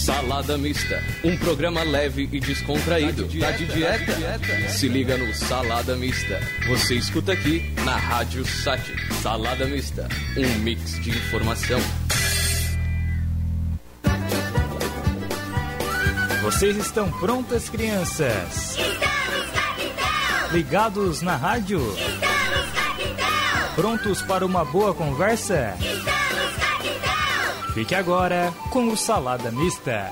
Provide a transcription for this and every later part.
Salada Mista, um programa leve e descontraído. Tá de dieta? Se liga no Salada Mista. Você escuta aqui na Rádio Sat. Salada Mista, um mix de informação. Vocês estão prontas, crianças? Estamos, capitão! Ligados na rádio? Estamos, capitão! Prontos para uma boa conversa? Estamos! Fique agora com o Salada Mista.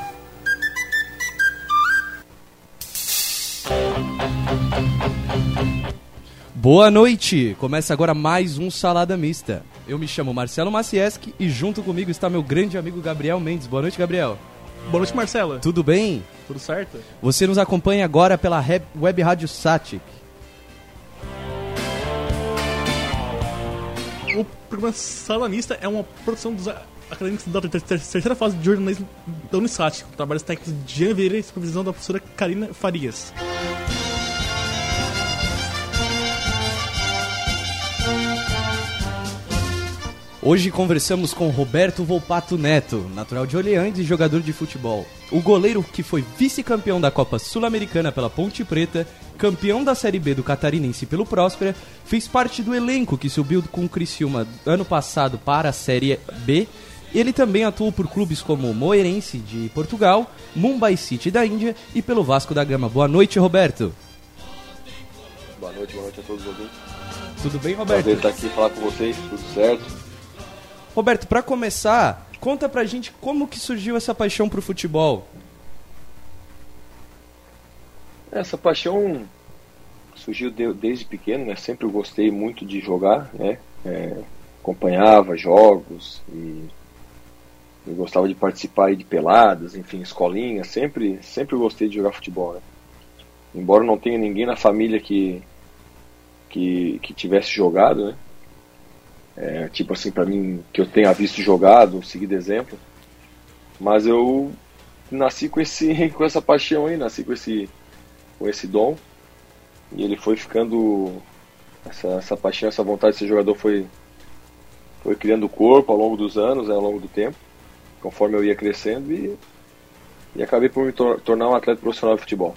Boa noite! Começa agora mais um Salada Mista. Eu me chamo Marcelo Macieski e junto comigo está meu grande amigo Gabriel Mendes. Boa noite, Gabriel. Boa noite, Marcela. Tudo bem? Tudo certo? Você nos acompanha agora pela Web Rádio Satic. O programa Salamista é uma produção dos acadêmicos da ter- ter- terceira fase de jornalismo da Unisat, com trabalhos técnicos de Jean Vieira e supervisão da professora Karina Farias. Hoje conversamos com Roberto Volpato Neto, natural de Orleans e jogador de futebol. O goleiro que foi vice-campeão da Copa Sul-Americana pela Ponte Preta, campeão da Série B do Catarinense pelo Próspera, fez parte do elenco que subiu com o Criciúma ano passado para a Série B. Ele também atuou por clubes como Moeirense de Portugal, Mumbai City da Índia e pelo Vasco da Gama. Boa noite, Roberto. Boa noite, boa noite a todos os ouvintes. Tudo bem, Roberto? Prazer estar aqui falar com vocês, tudo certo. Roberto, pra começar, conta pra gente como que surgiu essa paixão pro futebol. Essa paixão surgiu de- desde pequeno, né? Sempre eu gostei muito de jogar, né? É, acompanhava jogos e eu gostava de participar de peladas, enfim, escolinha. Sempre, sempre gostei de jogar futebol, né? Embora não tenha ninguém na família que que, que tivesse jogado, né? É, tipo assim, pra mim, que eu tenha visto jogado, seguido exemplo. Mas eu nasci com esse com essa paixão aí, nasci com esse com esse dom e ele foi ficando essa, essa paixão, essa vontade de ser jogador foi foi criando corpo ao longo dos anos, né, ao longo do tempo, conforme eu ia crescendo e, e acabei por me tor- tornar um atleta profissional de futebol.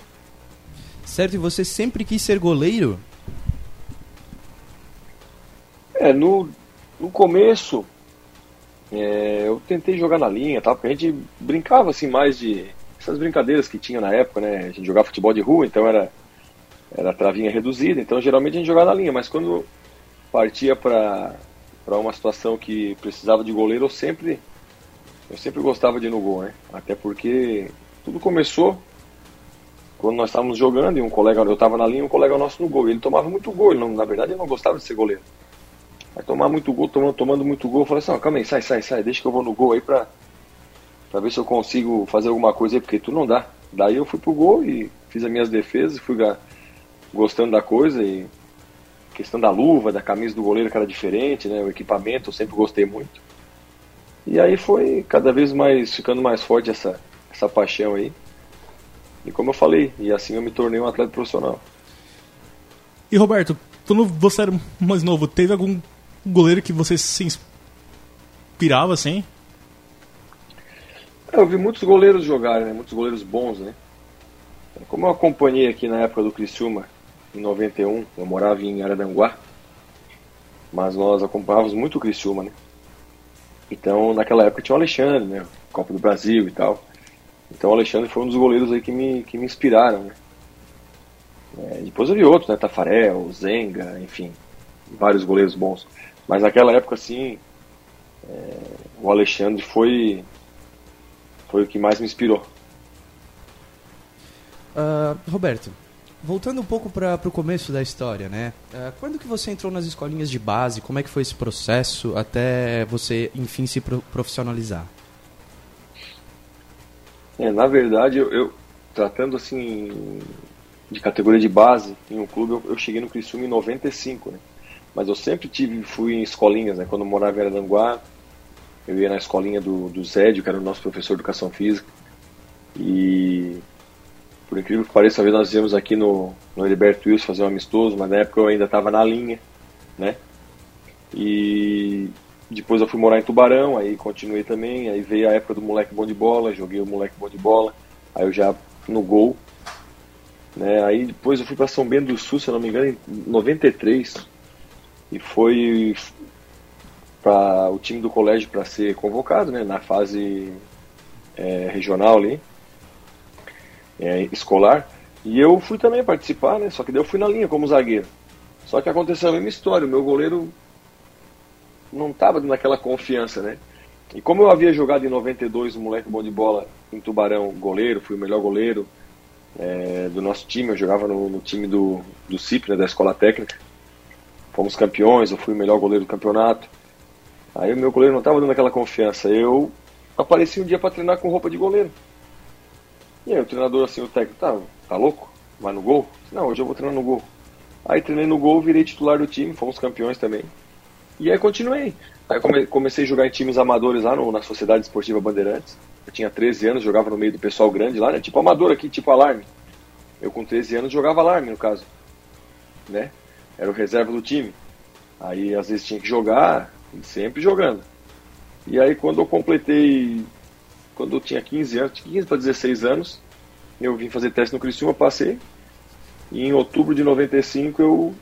Certo, e você sempre quis ser goleiro? É, no, no começo é, eu tentei jogar na linha, tá? Porque a gente brincava assim mais de essas brincadeiras que tinha na época, né? A gente jogava futebol de rua, então era era travinha reduzida, então geralmente a gente jogava na linha, mas quando partia para para uma situação que precisava de goleiro, eu sempre eu sempre gostava de ir no gol, né? Até porque tudo começou quando nós estávamos jogando e um colega, eu estava na linha, um colega nosso no gol, e ele tomava muito gol, não, na verdade ele não gostava de ser goleiro. Vai tomar muito gol, tomando, tomando muito gol. Eu falei assim, calma aí, sai, sai, sai, deixa que eu vou no gol aí pra, pra ver se eu consigo fazer alguma coisa aí, porque tu não dá. Daí eu fui pro gol e fiz as minhas defesas, fui gostando da coisa e questão da luva, da camisa do goleiro que era diferente, né? O equipamento eu sempre gostei muito. E aí foi cada vez mais ficando mais forte essa, essa paixão aí. E como eu falei, e assim eu me tornei um atleta profissional. E Roberto, quando você era mais novo, teve algum goleiro que você se inspirava assim? É, Eu vi muitos goleiros jogarem, né? muitos goleiros bons, né? Como eu acompanhei aqui na época do Criciúma, em 91, eu morava em Araranguá, mas nós acompanhávamos muito o Criciúma, né? Então, naquela época tinha o Alexandre, né? Copa do Brasil e tal. Então, o Alexandre foi um dos goleiros aí que me, que me inspiraram, né? É, depois vi outros, né? Tafarel, Zenga, enfim, vários goleiros bons. Mas naquela época, assim, é, o Alexandre foi foi o que mais me inspirou. Ah, Roberto, voltando um pouco para o começo da história, né? Ah, quando que você entrou nas escolinhas de base? Como é que foi esse processo até você, enfim, se pro- profissionalizar? É, na verdade, eu, eu, tratando assim de categoria de base em um clube, eu, eu cheguei no Criciúma em 95, né? Mas eu sempre tive, fui em escolinhas, né? Quando eu morava em Araranguá, eu ia na escolinha do, do Zédio, que era o nosso professor de educação física. E por incrível que pareça, uma vez nós íamos aqui no, no Heriberto Wilson fazer um amistoso, mas na época eu ainda estava na linha, né? E depois eu fui morar em Tubarão, aí continuei também, aí veio a época do moleque bom de bola, joguei o moleque bom de bola, aí eu já no gol, né? Aí depois eu fui para São Bento do Sul, se eu não me engano, em 93, e foi para o time do colégio para ser convocado, né? Na fase é, regional ali, é, escolar, e eu fui também participar, né? Só que daí eu fui na linha como zagueiro. Só que aconteceu a mesma história, o meu goleiro não estava naquela confiança, né? E como eu havia jogado em 92 um moleque bom de bola em Tubarão, goleiro, fui o melhor goleiro é, do nosso time, eu jogava no, no time do, do CIP, né, da Escola Técnica. Fomos campeões, eu fui o melhor goleiro do campeonato. Aí o meu goleiro não estava dando aquela confiança. Eu apareci um dia para treinar com roupa de goleiro. E aí o treinador, assim, o técnico, tá, tá louco? Vai no gol? Não, hoje eu vou treinar no gol. Aí treinei no gol, virei titular do time, fomos campeões também. E aí continuei. Aí come, comecei a jogar em times amadores lá no, na Sociedade Esportiva Bandeirantes. Eu tinha 13 anos, jogava no meio do pessoal grande lá, né? Tipo amador aqui, tipo alarme. Eu com 13 anos jogava alarme, no caso. Né? Era o reserva do time. Aí às vezes tinha que jogar, sempre jogando. E aí quando eu completei, quando eu tinha 15 anos, 15 para 16 anos, eu vim fazer teste no Criciúma, passei. E em outubro de 95 eu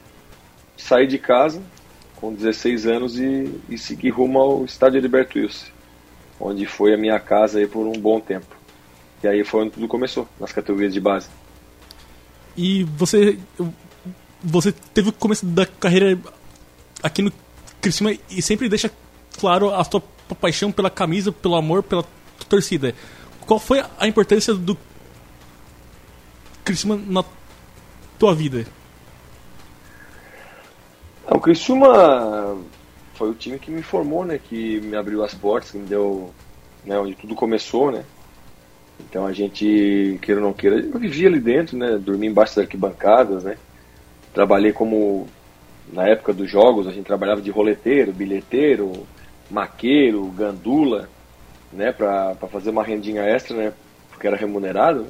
saí de casa, com 16 anos e, e segui rumo ao estádio Heriberto Wilson, onde foi a minha casa aí por um bom tempo. E aí foi onde tudo começou, nas categorias de base. E você você teve o começo da carreira aqui no Criciúma e sempre deixa claro a sua paixão pela camisa, pelo amor, pela torcida. Qual foi a importância do Criciúma na tua vida? O Criciúma foi o time que me formou, né? Que me abriu as portas, que me deu, né? Onde tudo começou, né? Então a gente, queira ou não queira, eu vivia ali dentro, né? Dormi embaixo das arquibancadas, né? Trabalhei como, na época dos jogos, a gente trabalhava de roleteiro, bilheteiro, maqueiro, gandula, né? Pra fazer uma rendinha extra, né? Porque era remunerado?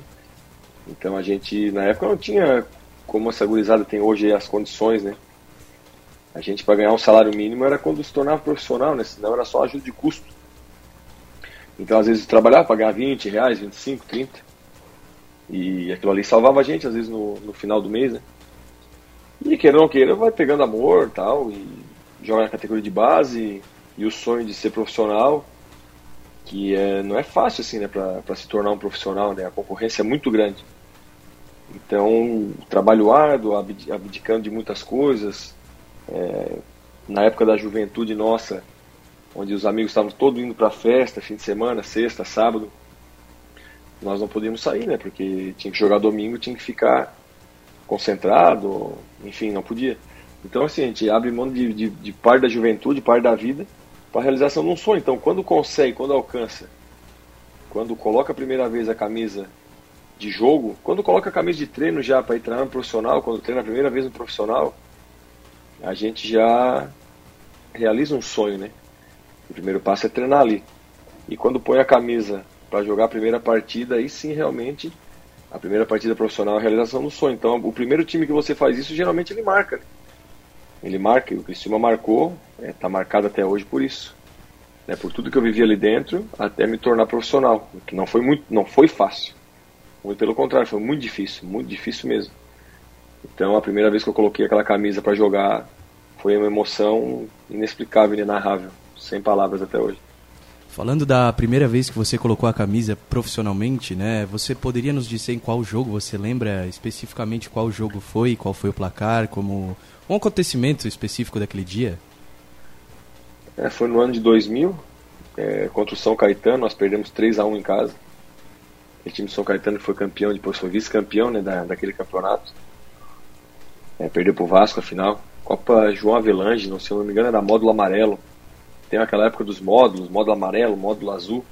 Então a gente, na época, não tinha como essa gurizada tem hoje as condições, né? A gente, para ganhar um salário mínimo, era quando se tornava profissional, né? Senão era só ajuda de custo. Então, às vezes, trabalhava para ganhar 20 reais, 25, 30. E aquilo ali salvava a gente, às vezes, no, no final do mês, né? E queira ou não queira, vai pegando amor tal, e joga na categoria de base. E o sonho de ser profissional, que é, não é fácil, assim, né? Para se tornar um profissional, né? A concorrência é muito grande. Então, trabalho árduo, abdicando de muitas coisas, é, na época da juventude nossa, onde os amigos estavam todos indo para festa, fim de semana, sexta, sábado, nós não podíamos sair, né? Porque tinha que jogar domingo, tinha que ficar concentrado, enfim, não podia. Então, assim, a gente abre mão de, de, de parte da juventude, parte da vida, para a realização de um sonho. Então, quando consegue, quando alcança, quando coloca a primeira vez a camisa de jogo, quando coloca a camisa de treino já para ir treinar no profissional, quando treina a primeira vez no profissional, a gente já realiza um sonho, né? O primeiro passo é treinar ali. E quando põe a camisa para jogar a primeira partida, aí sim realmente a primeira partida profissional é a realização do sonho. Então, o primeiro time que você faz isso, geralmente ele marca. Né? Ele marca, o Cristiano marcou, está é, tá marcado até hoje por isso. Né? Por tudo que eu vivi ali dentro, até me tornar profissional. Que não foi muito, não foi fácil. Muito pelo contrário, foi muito difícil, muito difícil mesmo. Então, a primeira vez que eu coloquei aquela camisa para jogar foi uma emoção inexplicável, inenarrável, sem palavras até hoje. Falando da primeira vez que você colocou a camisa profissionalmente, né? Você poderia nos dizer em qual jogo você lembra especificamente qual jogo foi, qual foi o placar, como um acontecimento específico daquele dia? É, foi no ano de 2000, é, contra o São Caetano, nós perdemos 3 a 1 em casa. O time de São Caetano foi campeão, depois foi vice-campeão né, da, daquele campeonato. É, perdeu pro Vasco a final. Copa João Avelange, não, se eu não me engano, era módulo amarelo. Tem aquela época dos módulos, módulo amarelo, módulo azul.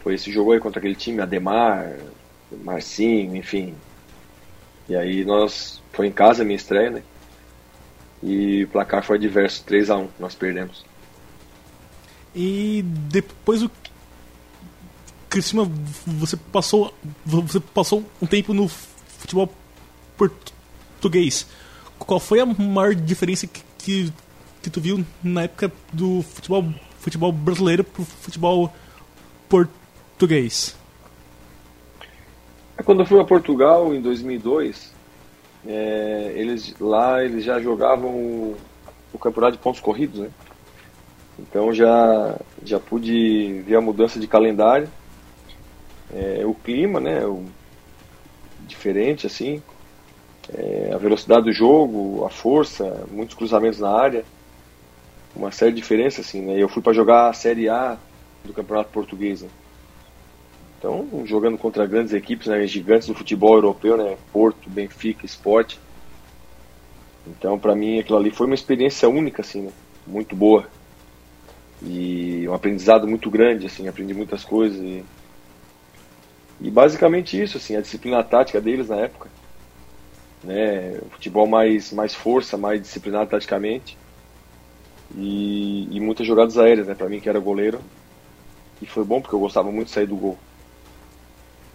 Foi esse jogo aí contra aquele time, Ademar, Marcinho, enfim. E aí nós. Foi em casa a minha estreia, né? E o placar foi adverso, 3 a 1 nós perdemos. E depois o Criciúma, você passou, você passou um tempo no futebol português. Qual foi a maior diferença que, que que tu viu na época do futebol, futebol brasileiro pro futebol português? É, Quando eu fui a Portugal em 2002, é, eles lá eles já jogavam o, o campeonato de pontos corridos, né? Então já já pude ver a mudança de calendário, é, o clima, né? O, diferente assim, é, a velocidade do jogo, a força, muitos cruzamentos na área, uma série de diferenças assim, né? Eu fui para jogar a Série A do Campeonato Português. Né? Então, jogando contra grandes equipes, né, gigantes do futebol europeu, né, Porto, Benfica, Sport. Então, para mim, aquilo ali foi uma experiência única, assim, né, muito boa. E um aprendizado muito grande, assim, aprendi muitas coisas. E, e basicamente isso, assim, a disciplina tática deles na época. Né, futebol mais, mais força, mais disciplinado taticamente. E, e muitas jogadas aéreas, né, para mim que era goleiro. E foi bom porque eu gostava muito de sair do gol.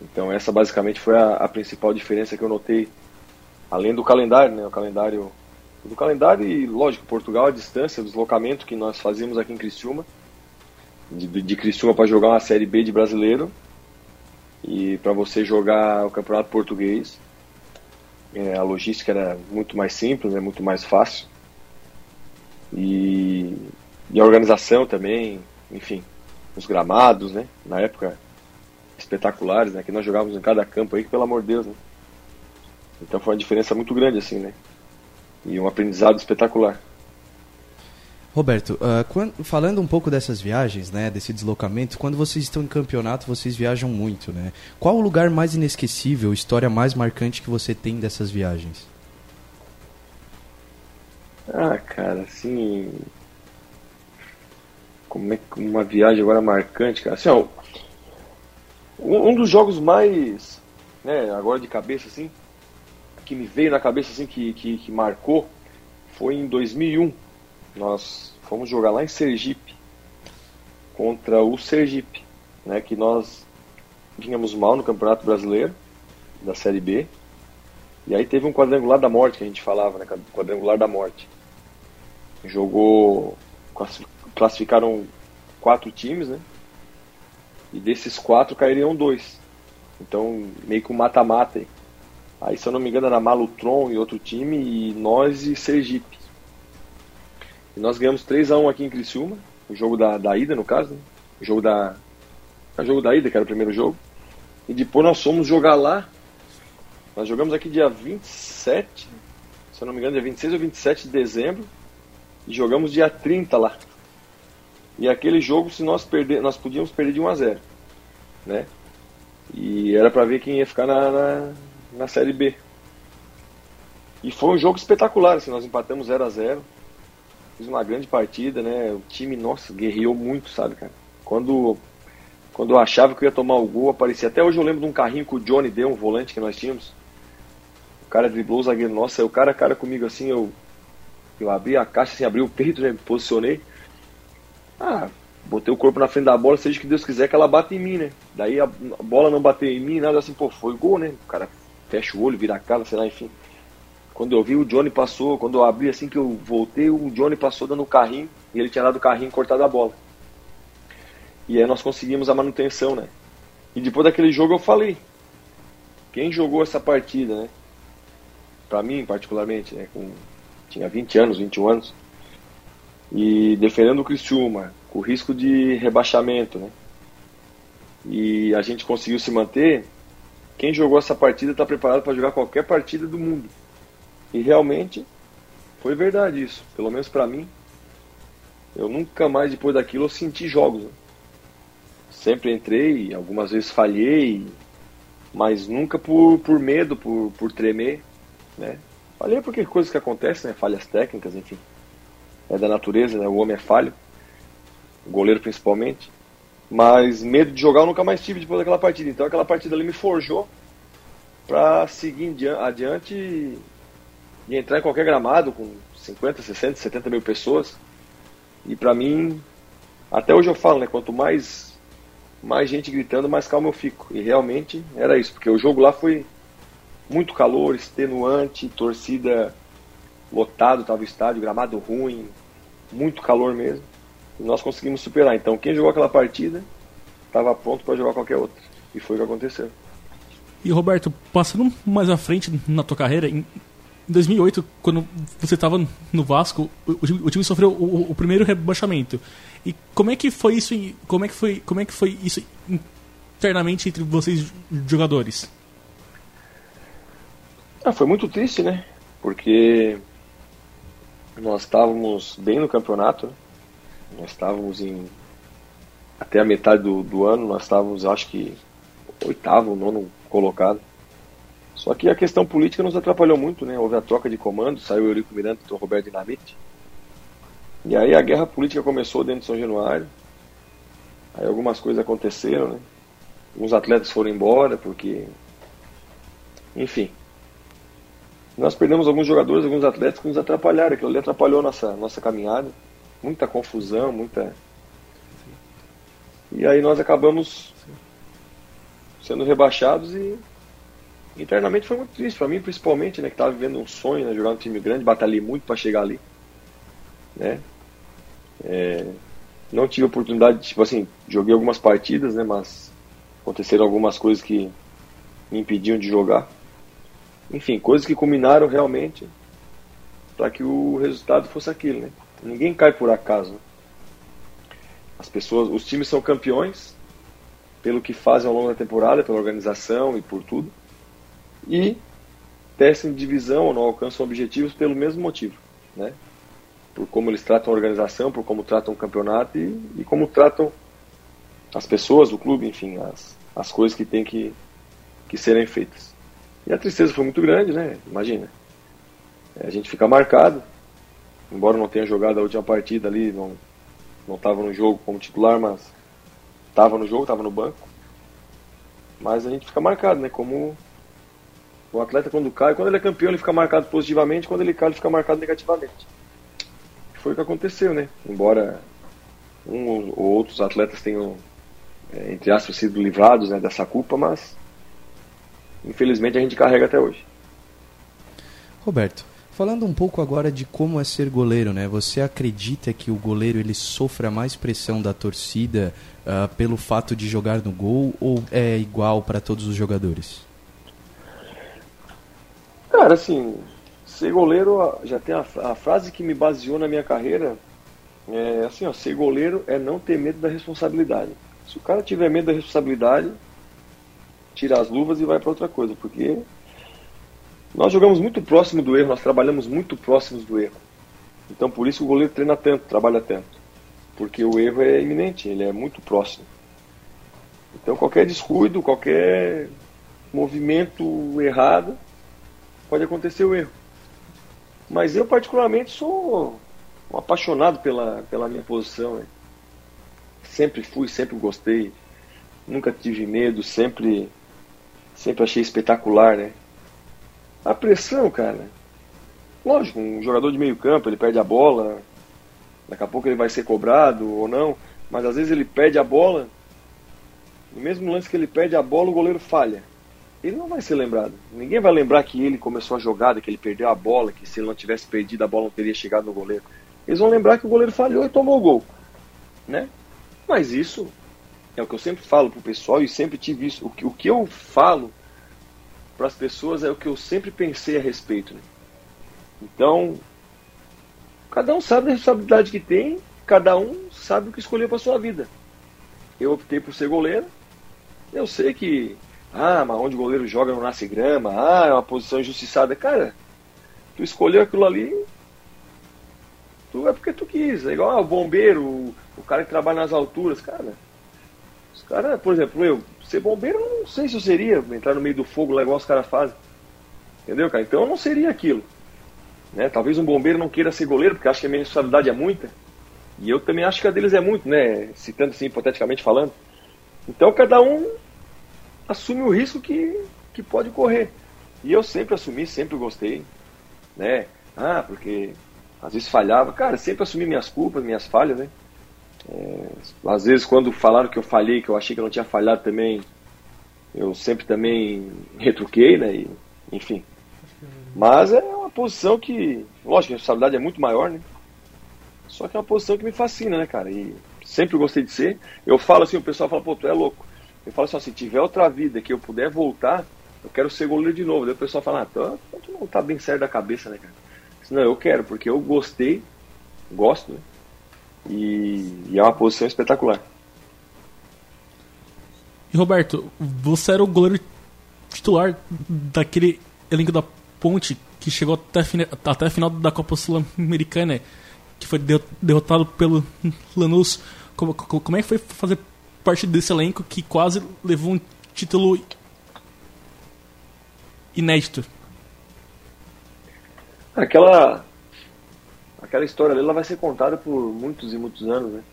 Então essa basicamente foi a, a, principal diferença que eu notei, além do calendário, né? O calendário do calendário e lógico Portugal a distância, o deslocamento que nós fazíamos aqui em Criciúma, de, de Criciúma para jogar uma série B de brasileiro e para você jogar o campeonato português, é, a logística era muito mais simples, é muito mais fácil e, e a organização também, enfim, os gramados, né? Na época espetaculares, né? Que nós jogávamos em cada campo aí, que, pelo amor de Deus, né? Então foi uma diferença muito grande, assim, né? E um aprendizado espetacular. Roberto, uh, quando, falando um pouco dessas viagens, né, desse deslocamento, quando vocês estão em campeonato, vocês viajam muito, né? Qual o lugar mais inesquecível, história mais marcante que você tem dessas viagens? Ah, cara, assim, como é que uma viagem agora marcante, cara? Assim, ó, um dos jogos mais, né, agora de cabeça assim, que me veio na cabeça assim que, que, que marcou foi em 2001. Nós fomos jogar lá em Sergipe contra o Sergipe, né, que nós vínhamos mal no Campeonato Brasileiro da Série B. E aí teve um quadrangular da morte que a gente falava, né, quadrangular da morte. Jogou classificaram quatro times, né? E desses quatro cairiam dois. Então, meio que um mata-mata. Aí, se eu não me engano, era Malutron e outro time, e nós e Sergipe. E nós ganhamos 3x1 aqui em Criciúma, o jogo da, da ida, no caso, né? O jogo da. O jogo da ida, que era o primeiro jogo. E depois nós fomos jogar lá. Nós jogamos aqui dia 27, se eu não me engano, dia 26 ou 27 de dezembro. E jogamos dia 30 lá. E aquele jogo, se nós perder, nós podíamos perder de 1 a 0, né? E era para ver quem ia ficar na, na, na, série B. E foi um jogo espetacular, assim, nós empatamos 0 a 0. Fiz uma grande partida, né? O time, nossa, guerreou muito, sabe, cara? Quando quando eu achava que eu ia tomar o gol, aparecia. Até hoje eu lembro de um carrinho que o Johnny deu, um volante que nós tínhamos. O cara driblou o zagueiro, nossa, o cara cara comigo assim, eu eu abri a caixa, assim, abri o peito, né, me posicionei. Ah, botei o corpo na frente da bola, seja que Deus quiser que ela bata em mim, né? Daí a bola não bateu em mim, nada assim, pô, foi gol, né? O cara fecha o olho, vira a cara, sei lá, enfim. Quando eu vi, o Johnny passou, quando eu abri assim que eu voltei, o Johnny passou dando o carrinho, e ele tinha dado o carrinho cortado a bola. E aí nós conseguimos a manutenção, né? E depois daquele jogo eu falei, quem jogou essa partida, né? Pra mim, particularmente, né? Com, tinha 20 anos, 21 anos e defendendo o Criciúma, com risco de rebaixamento, né? E a gente conseguiu se manter. Quem jogou essa partida está preparado para jogar qualquer partida do mundo. E realmente foi verdade isso. Pelo menos para mim, eu nunca mais depois daquilo eu senti jogos. Né? Sempre entrei, algumas vezes falhei, mas nunca por, por medo, por, por tremer, né? Falhei porque coisas que acontecem, né? Falhas técnicas, enfim é da natureza, né? o homem é falho, o goleiro principalmente. Mas medo de jogar eu nunca mais tive depois daquela partida. Então aquela partida ali me forjou para seguir adiante e entrar em qualquer gramado com 50, 60, 70 mil pessoas. E para mim, até hoje eu falo, né? Quanto mais, mais gente gritando, mais calmo eu fico. E realmente era isso, porque o jogo lá foi muito calor, extenuante, torcida lotado estava o estádio, gramado ruim, muito calor mesmo. E nós conseguimos superar. Então, quem jogou aquela partida estava pronto para jogar qualquer outra. E foi o que aconteceu. E Roberto, passando mais à frente na tua carreira, em 2008, quando você estava no Vasco, o, time sofreu o, o, primeiro rebaixamento. E como é que foi isso? Como é que foi? Como é que foi isso internamente entre vocês jogadores? Ah, foi muito triste, né? Porque nós estávamos bem no campeonato. Né? Nós estávamos em até a metade do, do ano, nós estávamos, acho que oitavo, nono colocado. Só que a questão política nos atrapalhou muito, né? Houve a troca de comando, saiu o Eurico Miranda e o Roberto Dinamite. E aí a guerra política começou dentro de São Januário. Aí algumas coisas aconteceram, né? Alguns atletas foram embora porque. Enfim. Nós perdemos alguns jogadores, alguns atletas que nos atrapalharam. Aquilo ali atrapalhou nossa, nossa caminhada. Muita confusão, muita. E aí nós acabamos sendo rebaixados e internamente foi muito triste para mim, principalmente, né, que estava vivendo um sonho, né, jogar um time grande, batalhei muito para chegar ali, né? É, não tive oportunidade, tipo assim, joguei algumas partidas, né, mas aconteceram algumas coisas que me impediam de jogar. Enfim, coisas que culminaram realmente para que o resultado fosse aquilo, né? Ninguém cai por acaso. As pessoas, os times são campeões pelo que fazem ao longo da temporada, pela organização e por tudo e descem de divisão ou não alcançam objetivos pelo mesmo motivo, né? Por como eles tratam a organização, por como tratam o campeonato e, e como tratam as pessoas do clube, enfim, as, as coisas que têm que, que serem feitas. E a tristeza foi muito grande, né? Imagina. A gente fica marcado, embora não tenha jogado a última partida ali, não não estava no jogo como titular, mas estava no jogo, estava no banco. Mas a gente fica marcado, né? Como o atleta quando cai, quando ele é campeão ele fica marcado positivamente, quando ele cai ele fica marcado negativamente. Foi o que aconteceu, né? Embora um ou outros atletas tenham, é, entre aspas, sido livrados né, dessa culpa, mas infelizmente a gente carrega até hoje. Roberto, falando um pouco agora de como é ser goleiro, né? Você acredita que o goleiro ele sofra mais pressão da torcida uh, pelo fato de jogar no gol ou é igual para todos os jogadores? Cara, assim, ser goleiro, já tem a, a, frase que me baseou na minha carreira, é assim, ó, ser goleiro é não ter medo da responsabilidade. Se o cara tiver medo da responsabilidade, tira as luvas e vai para outra coisa, porque nós jogamos muito próximo do erro, nós trabalhamos muito próximos do erro. Então por isso o goleiro treina tanto, trabalha tanto. Porque o erro é iminente, ele é muito próximo. Então qualquer descuido, qualquer movimento errado, pode acontecer o erro. Mas eu, particularmente, sou um apaixonado pela, pela minha posição. Sempre fui, sempre gostei. Nunca tive medo, sempre, sempre achei espetacular, né? A pressão, cara. Lógico, um jogador de meio campo, ele perde a bola, daqui a pouco ele vai ser cobrado ou não, mas às vezes ele perde a bola, no mesmo lance que ele perde a bola, o goleiro falha ele não vai ser lembrado. Ninguém vai lembrar que ele começou a jogada, que ele perdeu a bola, que se ele não tivesse perdido a bola não teria chegado no goleiro. Eles vão lembrar que o goleiro falhou e tomou o gol, né? Mas isso é o que eu sempre falo pro pessoal e sempre tive isso. O que, o que eu falo para as pessoas é o que eu sempre pensei a respeito. Né? Então, cada um sabe a responsabilidade que tem, cada um sabe o que escolheu para sua vida. Eu optei por ser goleiro. Eu sei que ah, mas onde o goleiro joga não nasce grama. Ah, é uma posição injustiçada. Cara, tu escolheu aquilo ali, tu é porque tu quis. É igual ah, o bombeiro, o, o cara que trabalha nas alturas. Cara, os caras, por exemplo, eu, ser bombeiro, eu não sei se eu seria, entrar no meio do fogo lá igual os caras fazem. Entendeu, cara? Então eu não seria aquilo. Né? Talvez um bombeiro não queira ser goleiro, porque acha que a minha responsabilidade é muita. E eu também acho que a deles é muito, né? Citando assim, hipoteticamente falando. Então cada um assume o risco que, que pode correr. E eu sempre assumi, sempre gostei, né? Ah, porque às vezes falhava. Cara, sempre assumi minhas culpas, minhas falhas, né? É, às vezes quando falaram que eu falhei, que eu achei que eu não tinha falhado também, eu sempre também retruquei, né? E, enfim. Mas é uma posição que, lógico, a responsabilidade é muito maior, né? Só que é uma posição que me fascina, né, cara? E sempre gostei de ser. Eu falo assim, o pessoal fala, pô, tu é louco. Eu falo assim, ó, se tiver outra vida que eu puder voltar, eu quero ser goleiro de novo. Daí o pessoal fala, ah, tu, tu não tá bem certo da cabeça, né, cara? Não, eu quero, porque eu gostei, gosto, né? E, e é uma posição espetacular. E Roberto, você era o goleiro titular daquele elenco da Ponte que chegou até a, fina- até a final da Copa Sul-Americana, que foi de- derrotado pelo Lanús. Como, como como é que foi fazer parte desse elenco que quase levou um título inédito? Aquela, aquela história ali ela vai ser contada por muitos e muitos anos, né?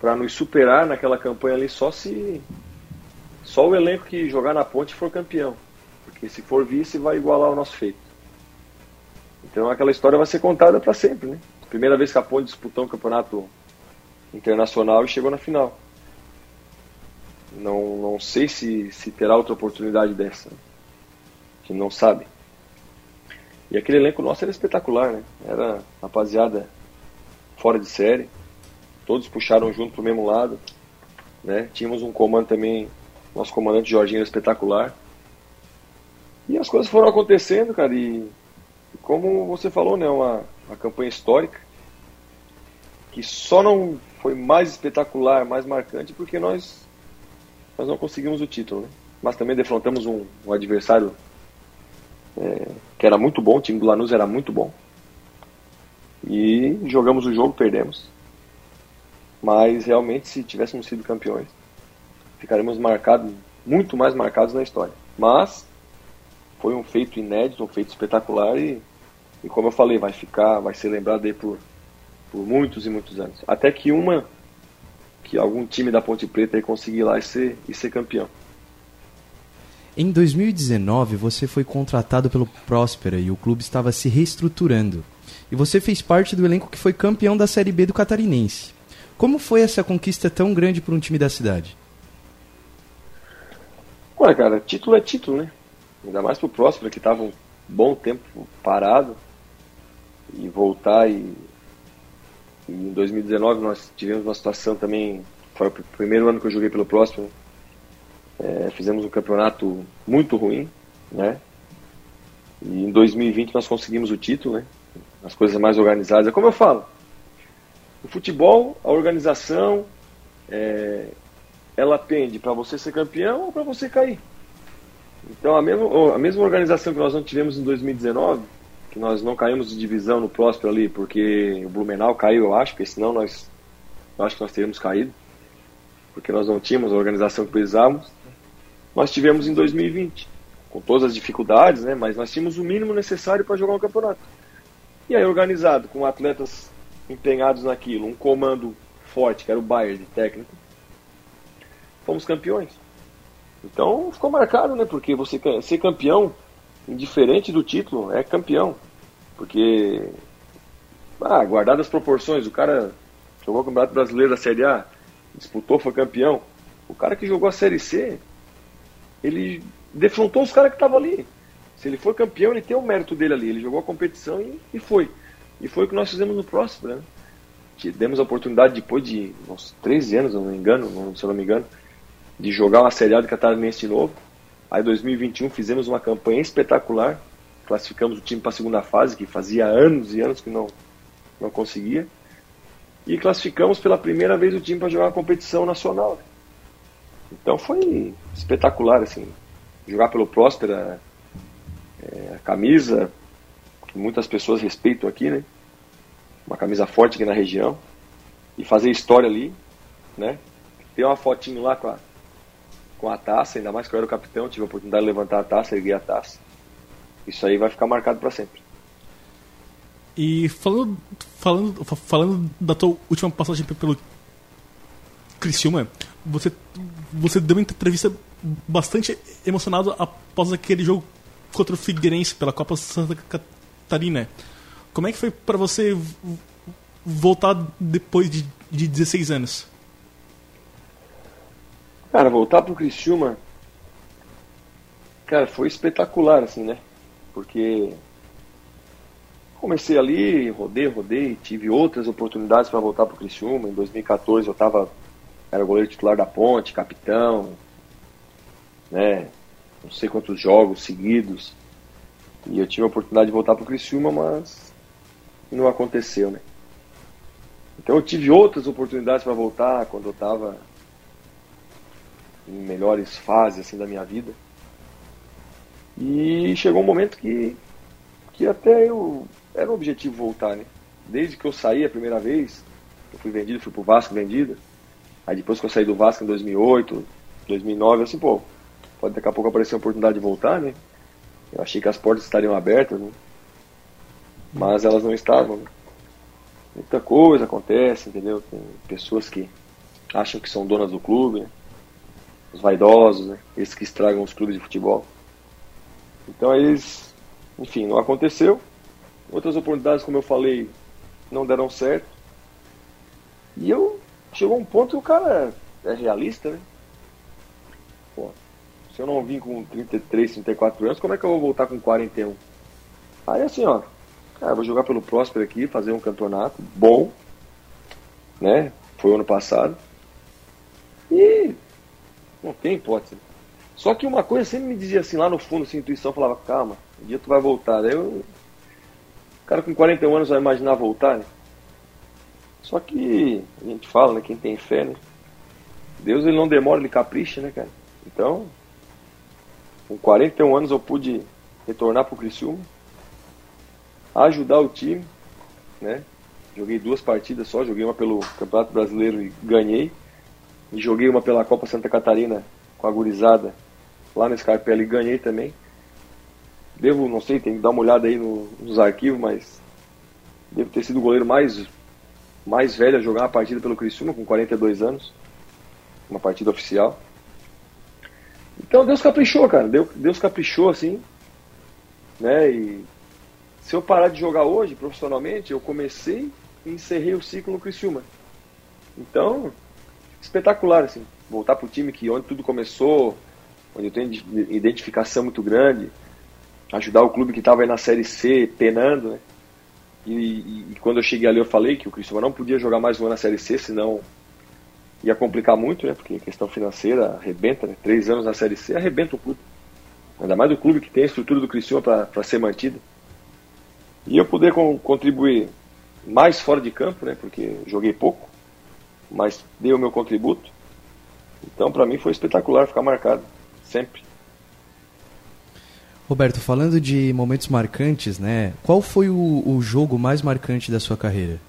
Para nos superar naquela campanha ali só se só o elenco que jogar na ponte for campeão, porque se for vice vai igualar o nosso feito. Então aquela história vai ser contada para sempre, né? Primeira vez que a ponte disputou um campeonato internacional e chegou na final. Não, não sei se, se terá outra oportunidade dessa. A gente não sabe. E aquele elenco nosso era espetacular, né? Era rapaziada fora de série. Todos puxaram junto pro mesmo lado. Né? Tínhamos um comando também, nosso comandante Jorginho era espetacular. E as coisas foram acontecendo, cara, e, e como você falou, né, uma, uma campanha histórica que só não foi mais espetacular, mais marcante porque nós nós não conseguimos o título, né? Mas também defrontamos um, um adversário é, que era muito bom, o time do Lanús era muito bom. E jogamos o jogo, perdemos. Mas realmente, se tivéssemos sido campeões, ficaríamos marcados, muito mais marcados na história. Mas foi um feito inédito, um feito espetacular e, e como eu falei, vai ficar, vai ser lembrado aí por, por muitos e muitos anos. Até que uma, que algum time da Ponte Preta aí conseguir ir lá e ser, e ser campeão. Em 2019, você foi contratado pelo Próspera e o clube estava se reestruturando. E você fez parte do elenco que foi campeão da Série B do Catarinense. Como foi essa conquista tão grande para um time da cidade? Olha, cara, título é título, né? Ainda mais pro Próspera, que tava um bom tempo parado. E voltar e, e em 2019 nós tivemos uma situação também. Foi o pr- primeiro ano que eu joguei pelo Próspera. É, fizemos um campeonato muito ruim, né? E em 2020 nós conseguimos o título, né? As coisas mais organizadas. É como eu falo. O futebol, a organização, é, ela pende para você ser campeão ou para você cair. Então a mesma, a mesma organização que nós não tivemos em 2019, que nós não caímos de divisão no Próspero ali, porque o Blumenau caiu, eu acho, porque senão nós eu acho que nós teríamos caído, porque nós não tínhamos a organização que precisávamos. Nós tivemos em 2020, com todas as dificuldades, né, mas nós tínhamos o mínimo necessário para jogar um campeonato. E aí organizado, com atletas empenhados naquilo, um comando forte, que era o Bayern de técnico, fomos campeões. Então ficou marcado, né? Porque você ser campeão, indiferente do título, é campeão. Porque, ah, guardadas as proporções, o cara jogou o Campeonato Brasileiro da Série A, disputou, foi campeão. O cara que jogou a Série C, ele defrontou os caras que estavam ali. Se ele for campeão, ele tem o mérito dele ali. Ele jogou a competição e, e foi. E foi o que nós fizemos no próximo, né? Tivemos a oportunidade depois de uns 13 anos, não me engano, se eu não me engano, de jogar uma Série A do Catarinense de novo. Aí em 2021 fizemos uma campanha espetacular, classificamos o time para a segunda fase, que fazia anos e anos que não, não conseguia. E classificamos pela primeira vez o time para jogar uma competição nacional. Então foi espetacular, assim, jogar pelo Próspera, é, a camisa, que muitas pessoas respeitam aqui, né? Uma camisa forte aqui na região. E fazer história ali, né? Ter uma fotinho lá com a, com a taça, ainda mais que eu era o capitão, tive a oportunidade de levantar a taça, erguer a taça. Isso aí vai ficar marcado para sempre. E falando, falando, fa- falando da tua última passagem pe- pelo Criciúma, você, você deu uma entrevista bastante emocionado após aquele jogo contra o Figueirense pela Copa Santa Catarina. Como é que foi pra você voltar depois de, de 16 anos? Cara, voltar pro Criciúma, cara, foi espetacular, assim, né? Porque comecei ali, rodei, rodei, tive outras oportunidades para voltar para o Criciúma. Em 2014 eu estava era goleiro titular da Ponte, capitão, né? Não sei quantos jogos seguidos. E eu tive a oportunidade de voltar para o Criciúma, mas não aconteceu, né? Então eu tive outras oportunidades para voltar quando eu estava em melhores fases assim da minha vida. E chegou um momento que que até eu era um objetivo voltar, né? Desde que eu saí a primeira vez, eu fui vendido, fui pro Vasco vendido. Aí depois que eu saí do Vasco em 2008, 2009, assim, pô, pode daqui a pouco aparecer a oportunidade de voltar, né? Eu achei que as portas estariam abertas, né? Mas elas não estavam, né? Muita coisa acontece, entendeu? Tem pessoas que acham que são donas do clube, né? Os vaidosos, né? Esses que estragam os clubes de futebol. Então eles, enfim, não aconteceu. Outras oportunidades, como eu falei, não deram certo. E eu chegou um ponto que o cara é realista, né? Pô, se eu não vim com 33, 34 anos, como é que eu vou voltar com 41? Aí assim, ó, cara, vou jogar pelo Próspero aqui, fazer um campeonato bom, né? Foi o ano passado. E não tem hipótese. Só que uma coisa sempre me dizia assim, lá no fundo, assim, a intuição falava, calma, um dia tu vai voltar. Eu. O cara com 41 anos vai imaginar voltar, né? Só que a gente fala, né, quem tem fé, né? Deus ele não demora, ele capricha, né, cara? Então, com 41 anos eu pude retornar pro Criciúma, ajudar o time, né? Joguei duas partidas só, joguei uma pelo Campeonato Brasileiro e ganhei. E joguei uma pela Copa Santa Catarina com a gurizada lá no Scarpelli e ganhei também. Devo, não sei, tem que dar uma olhada aí no, nos arquivos, mas devo ter sido o goleiro mais, mais velho a jogar uma partida pelo Criciúma, com 42 anos. Uma partida oficial. Então Deus caprichou, cara. Deus, caprichou, assim. Né? E se eu parar de jogar hoje, profissionalmente, eu comecei e encerrei o ciclo no Criciúma. Então, espetacular, assim. Voltar pro time que onde tudo começou, onde eu tenho identificação muito grande, ajudar o clube que estava aí na Série C, penando, né? E, e, quando eu cheguei ali eu falei que o Criciúma não podia jogar mais um ano na Série C, senão ia complicar muito, né? Porque a questão financeira arrebenta, né? Três anos na Série C arrebenta o clube. Ainda mais o clube que tem a estrutura do Criciúma para ser mantida. E eu poder com, contribuir mais fora de campo, né? Porque joguei pouco, mas dei o meu contributo. Então para mim foi espetacular ficar marcado, sempre. Roberto, falando de momentos marcantes, né? Qual foi o, o jogo mais marcante da sua carreira?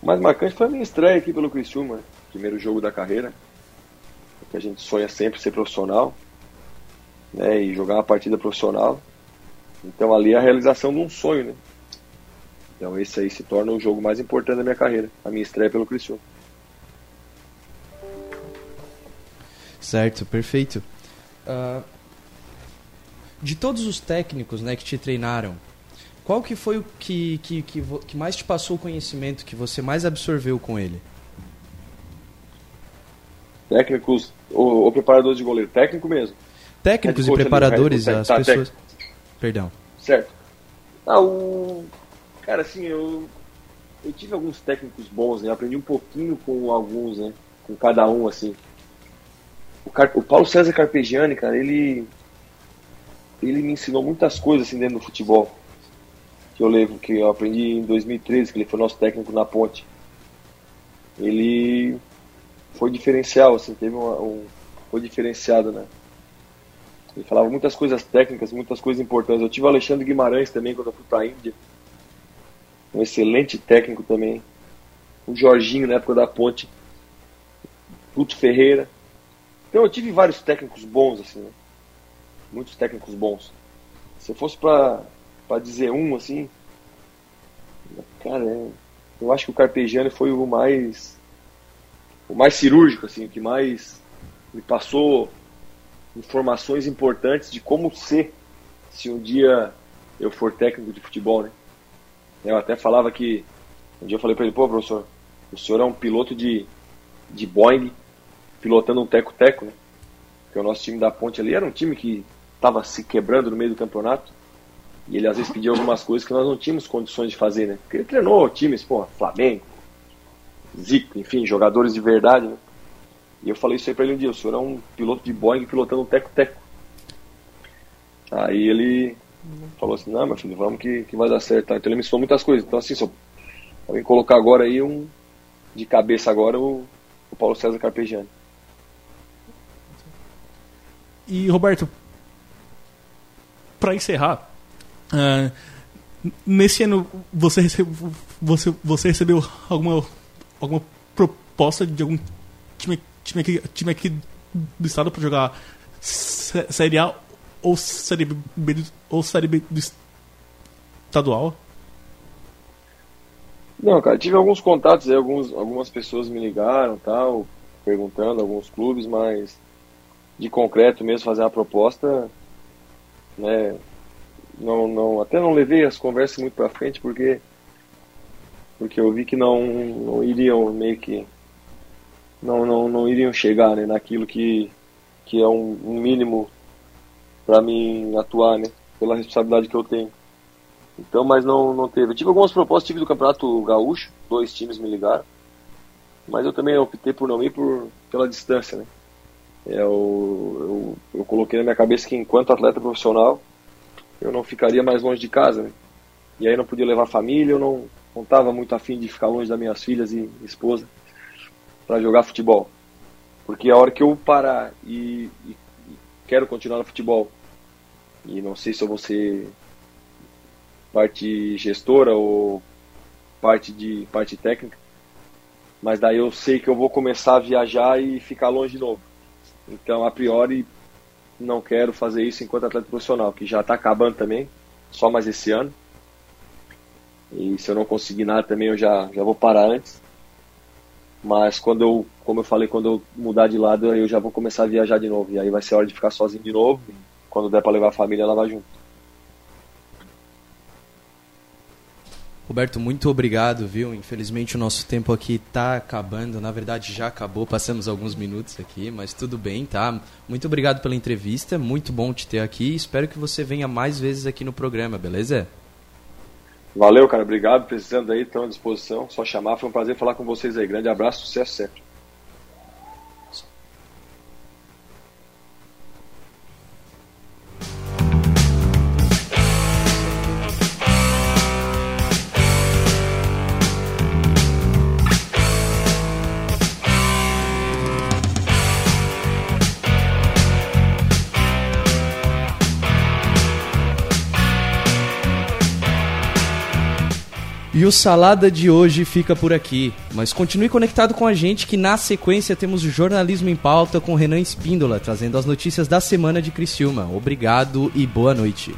O mais marcante foi a minha estreia aqui pelo Criciúma, primeiro jogo da carreira. Que a gente sonha sempre ser profissional, né? E jogar uma partida profissional. Então ali é a realização de um sonho, né? Então esse aí se torna o jogo mais importante da minha carreira, a minha estreia pelo Criciúma. Certo, perfeito. Uh, de todos os técnicos né, que te treinaram, qual que foi o que, que, que, que mais te passou o conhecimento, que você mais absorveu com ele? Técnicos ou, ou preparadores de goleiro? Técnico mesmo. Técnicos e preparadores, ali, as tá, pessoas... Técnico. Perdão. Certo. Ah, o... Cara, assim, eu... Eu tive alguns técnicos bons, né? aprendi um pouquinho com alguns, né? Com cada um, assim. O, Car... o Paulo César Carpegiani, cara, ele ele me ensinou muitas coisas assim dentro do futebol. Que eu levo, que eu aprendi em 2013, que ele foi nosso técnico na ponte. Ele foi diferencial, assim, teve uma, um, foi diferenciado, né? Ele falava muitas coisas técnicas, muitas coisas importantes. Eu tive o Alexandre Guimarães também quando eu fui para a Índia. Um excelente técnico também. O Jorginho na época da ponte. Tuto Ferreira. Então eu tive vários técnicos bons, assim, né? Muitos técnicos bons. Se fosse para dizer um, assim, cara, é, eu acho que o Carpegiani foi o mais o mais cirúrgico, assim, o que mais me passou informações importantes de como ser se um dia eu for técnico de futebol, né? Eu até falava que um dia eu falei para ele, pô, professor, o senhor é um piloto de, de Boeing pilotando um teco-teco, né? Porque o nosso time da Ponte ali era um time que estava se quebrando no meio do campeonato. E ele às vezes pedia algumas coisas que nós não tínhamos condições de fazer, né? Porque ele treinou times, pô, Flamengo, Zico, enfim, jogadores de verdade, né? E eu falei isso aí pra ele um dia, o senhor é um piloto de Boeing pilotando um teco-teco. Aí ele falou assim, não, meu filho, vamos que, que vai dar certo. Então ele me ensinou muitas coisas. Então assim, se eu colocar agora aí um de cabeça agora o, o Paulo César Carpegiani. E, Roberto, para encerrar, ah, nesse ano você, recebe, você, você recebeu alguma, alguma proposta de algum time, time, aqui, time aqui do estado para jogar sé- Série A ou Série B, ou série B do estadual? Não, cara, tive alguns contatos aí, alguns, algumas pessoas me ligaram tal, perguntando, alguns clubes, mas de concreto mesmo fazer uma proposta, né, não, não, até não levei as conversas muito pra frente porque porque eu vi que não, não iriam meio que não, não, não iriam chegar né, naquilo que, que é um, um mínimo para mim atuar, né, pela responsabilidade que eu tenho. Então, mas não, não teve. Eu tive algumas propostas, tive do Campeonato Gaúcho, dois times me ligaram, mas eu também optei por não ir por, pela distância, né. É, eu, eu, eu coloquei na minha cabeça que enquanto atleta profissional eu não ficaria mais longe de casa, né? E aí não podia levar família, eu não não estava muito afim de ficar longe das minhas filhas e esposa para jogar futebol. Porque a hora que eu parar e, e- e quero continuar no futebol, e não sei se eu vou ser parte gestora ou parte de parte técnica, mas daí eu sei que eu vou começar a viajar e ficar longe de novo. Então, a priori, não quero fazer isso enquanto atleta profissional, que já está acabando também, só mais esse ano. E se eu não conseguir nada também, eu já, já vou parar antes. Mas quando eu, como eu falei, quando eu mudar de lado, eu já vou começar a viajar de novo. E aí vai ser hora de ficar sozinho de novo. Quando der para levar a família, ela vai junto. Roberto, muito obrigado, viu? Infelizmente o nosso tempo aqui tá acabando. Na verdade, já acabou, passamos alguns minutos aqui, mas tudo bem, tá? Muito obrigado pela entrevista, muito bom te ter aqui. Espero que você venha mais vezes aqui no programa, beleza? Valeu, cara. Obrigado. Precisando aí, estão à disposição. Só chamar. Foi um prazer falar com vocês aí. Grande abraço. Sucesso sempre. O Salada de hoje fica por aqui. Mas continue conectado com a gente que na sequência temos o Jornalismo em Pauta com Renan Espíndola, trazendo as notícias da semana de Criciúma. Obrigado e boa noite.